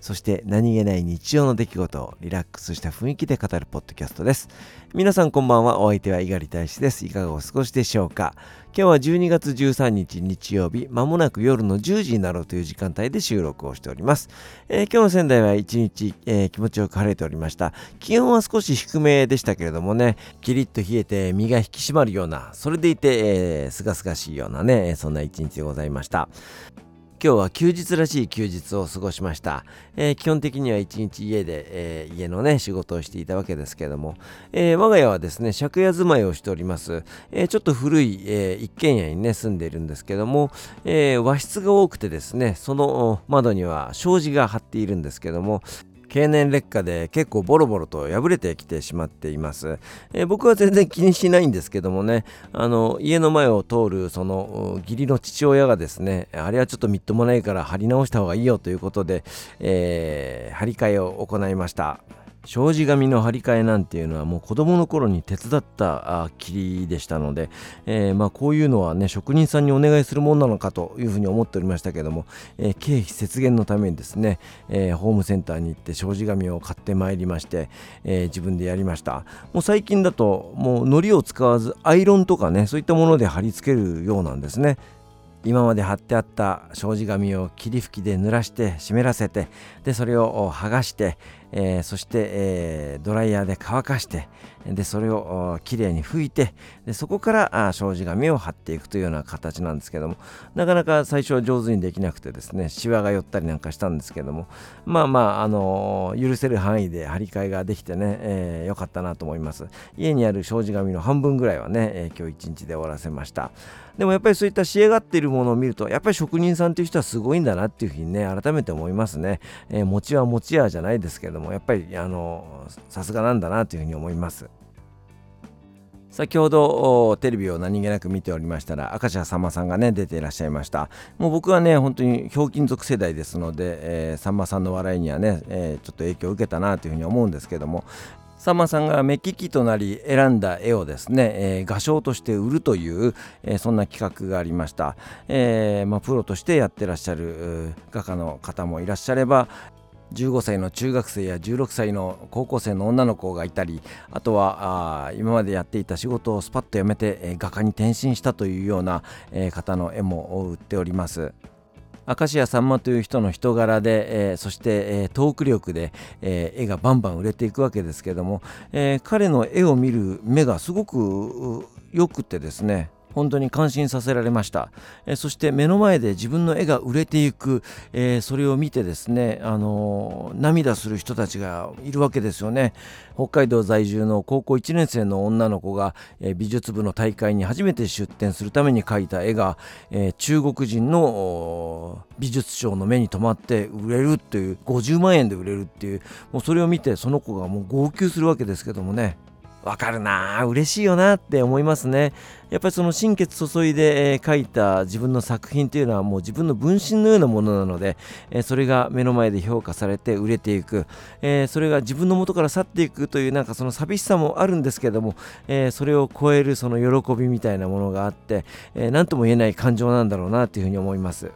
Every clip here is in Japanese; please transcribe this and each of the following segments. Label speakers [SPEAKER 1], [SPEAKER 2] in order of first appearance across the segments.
[SPEAKER 1] そして何気ない日常の出来事をリラックスした雰囲気で語るポッドキャストです。皆さんこんばんは。お相手は猪狩大使です。いかがお過ごしでしょうか？今日は12月13日日曜日、まもなく夜の10時になろうという時間帯で収録をしております。えー、今日の仙台は一日、えー、気持ちよく晴れておりました。気温は少し低めでしたけれどもね、キリッと冷えて身が引き締まるような、それでいて、えー、すがすがしいようなね、そんな一日でございました。今日は休日らしい休日を過ごしました。えー、基本的には一日家で、えー、家のね、仕事をしていたわけですけども、えー、我が家はですね、借家住まいをしております。えちょっと古い、え一軒家にね、住んでいるんですけども、え和室が多くてですね、その窓には障子が張っているんですけども、経年劣化で結構ボロボロと破れてきてしまっています、えー、僕は全然気にしないんですけどもねあの家の前を通るその義理の父親がですねあれはちょっとみっともないから貼り直した方がいいよということで、えー、張り替えを行いました。障子紙の張り替えなんていうのはもう子供の頃に手伝ったきりでしたので、えー、まあこういうのはね職人さんにお願いするもんなのかというふうに思っておりましたけども、えー、経費節減のためにですね、えー、ホームセンターに行って障子紙を買ってまいりまして、え自分でやりました。もう最近だともう糊を使わずアイロンとかねそういったもので貼り付けるようなんですね。今まで貼ってあった障子紙を霧吹きで濡らして湿らせてでそれを剥がして、えー、そして、えー、ドライヤーで乾かしてでそれをきれいに拭いてでそこからあ障子紙を貼っていくというような形なんですけどもなかなか最初は上手にできなくてですねシワが寄ったりなんかしたんですけどもまあまあ、あのー、許せる範囲で張り替えができてね、えー、よかったなと思います。家にある障子紙の半分ぐらいはね、えー、今日一日で終わらせました。でもやっぱりそういった仕上がっているものを見るとやっぱり職人さんという人はすごいんだなっていうふうにね改めて思いますね、えー、餅は餅屋じゃないですけどもやっぱりあのさすがなんだなというふうに思います。先ほどテレビを何気なく見ておりましたら明石家さんまさんがね出ていらっしゃいました。もう僕はね本当にひょうきん族世代ですので、えー、さんまさんの笑いにはね、えー、ちょっと影響を受けたなというふうに思うんですけどもさんまさんが目利きとなり選んだ絵をですね、えー、画商として売るという、えー、そんな企画がありました、えーまあ、プロとしてやってらっしゃる画家の方もいらっしゃれば15歳の中学生や16歳の高校生の女の子がいたりあとはあ今までやっていた仕事をスパッと辞めて、えー、画家に転身したというような、えー、方の絵も売っております。明石家さんまという人の人柄で、えー、そして、えー、トーク力で、えー、絵がバンバン売れていくわけですけども、え彼の絵を見る目がすごくよくてですね本当に感心させられました、え、そして目の前で自分の絵が売れていく、え、それを見てですね、あの、涙する人たちがいるわけですよね。北海道在住の高校1年生の女の子が、え美術部の大会に初めて出展するために描いた絵が、え中国人の美術商の目に留まって売れるっていう50万円で売れるっていうもうそれを見てその子がもう号泣するわけですけどもね。わかるな嬉しいよなって思いますねやっぱりその心血注いで、え、描いた自分の作品というのはもう自分の分身のようなものなので、え、それが目の前で評価されて売れていく、え、それが自分の元から去っていくというなんかその寂しさもあるんですけども、えそれを超えるその喜びみたいなものがあって、え何とも言えない感情なんだろうなというふうに思います。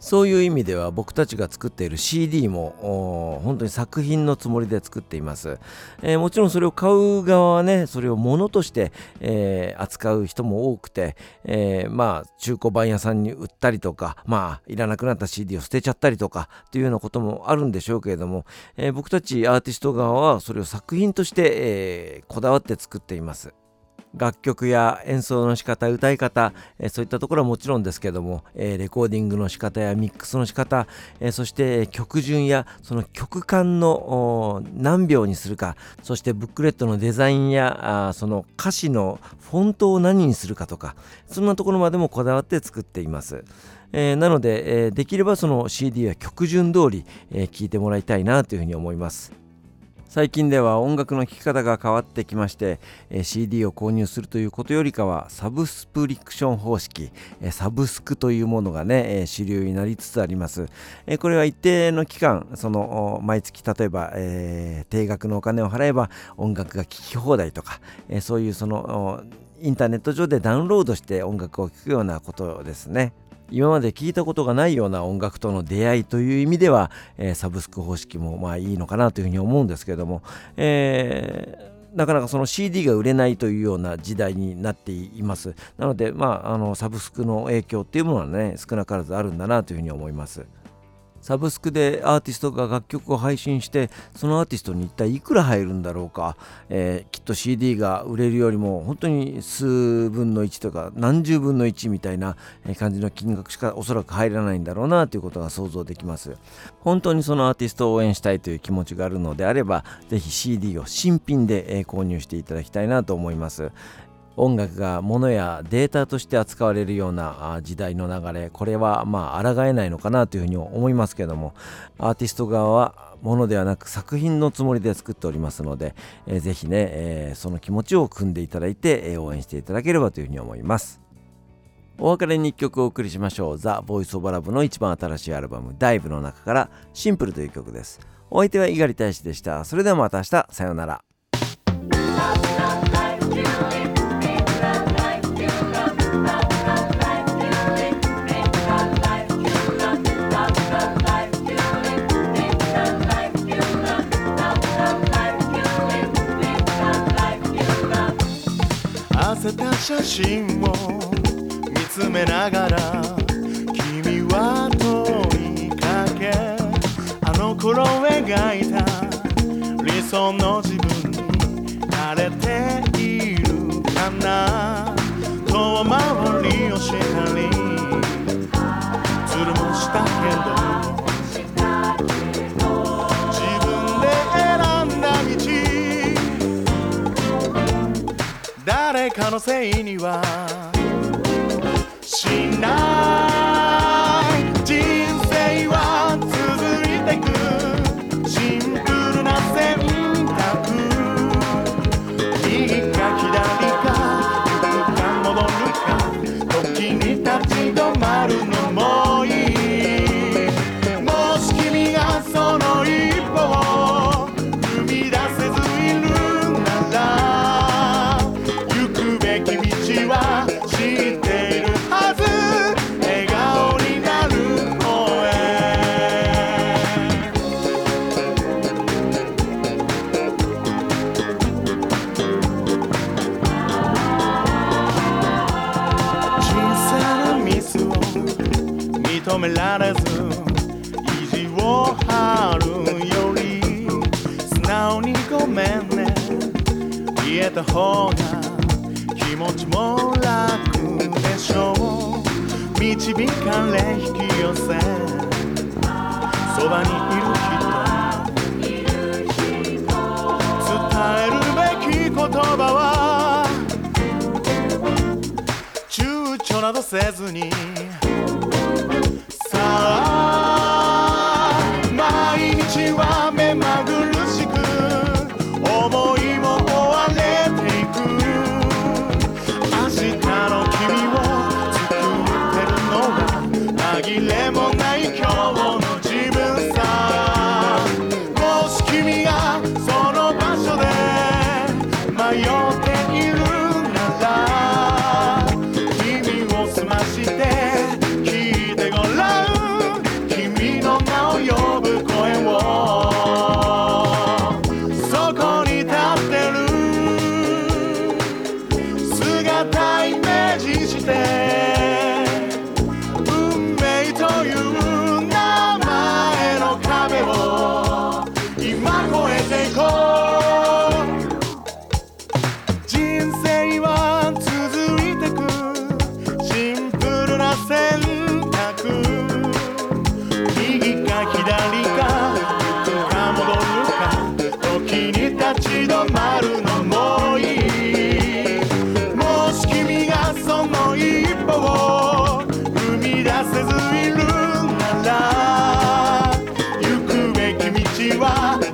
[SPEAKER 1] そういう意味では僕たちが作っている CD も本当に作品のつもりで作っています、えー、もちろんそれを買う側はねそれを物として、えー、扱う人も多くて、えー、まあ中古版屋さんに売ったりとかまあいらなくなった CD を捨てちゃったりとかっていうようなこともあるんでしょうけれども、え僕たちアーティスト側はそれを作品として、えこだわって作っています。楽曲や演奏の仕方歌い方、えそういったところはもちろんですけども、えレコーディングの仕方やミックスの仕方、えそして曲順やその曲間の何秒にするかそしてブックレットのデザインやあその歌詞のフォントを何にするかとかそんなところまでもこだわって作っています。えー、なので、えー、できればその CD は曲順通り聴、えー、いてもらいたいなというふうに思います。最近では音楽の聴き方が変わってきまして、CD を購入するということよりかはサブスプリクション方式、サブスクというものがね、主流になりつつあります、これは一定の期間その毎月例えば、定額のお金を払えば音楽が聴き放題とか、そういうそのインターネット上でダウンロードして音楽を聴くようなことですね。今まで聞いたことがないような音楽との出会いという意味では、えー、サブスク方式もまあいいのかなというふうに思うんですけれども、えーなかなかその CD が売れないというような時代になっています。なので、まあ、あのサブスクの影響っていうものはね、少なからずあるんだなというふうに思います。サブスクでアーティストが楽曲を配信してそのアーティストに一体いくら入るんだろうか、えー、きっと CD が売れるよりも本当に数分の1とか何十分の1みたいな感じの金額しかおそらく入らないんだろうなということが想像できます。本当にそのアーティストを応援したいという気持ちがあるのであればぜひ CD を新品で購入していただきたいなと思います。音楽が物やデータとして扱われるような時代の流れこれはまあ抗えないのかなというふうに思いますけどもアーティスト側はものではなく作品のつもりで作っておりますので、えー、ぜひね、えー、その気持ちを組んでいただいて、え、応援していただければというふうに思います。お別れに1曲お送りしましょう。ザ・ボイス・オブ・ラブの一番新しいアルバム「ダイブの中から「シンプル」という曲です。お相手は猪狩大使でした。それではまた明日。さようなら。
[SPEAKER 2] 真を見つめながら君は問いかけあの頃描いた理想の自分に慣れているかな。遠回りをしたりずるもしたけど誰かのせいにはしない。められず意地を張るより素直にごめんね。言えた方が気持ちも楽でしょう。導かれ引き寄せ。そばにいる人。伝えるべき言葉は躊躇などせずに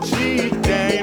[SPEAKER 2] te tem.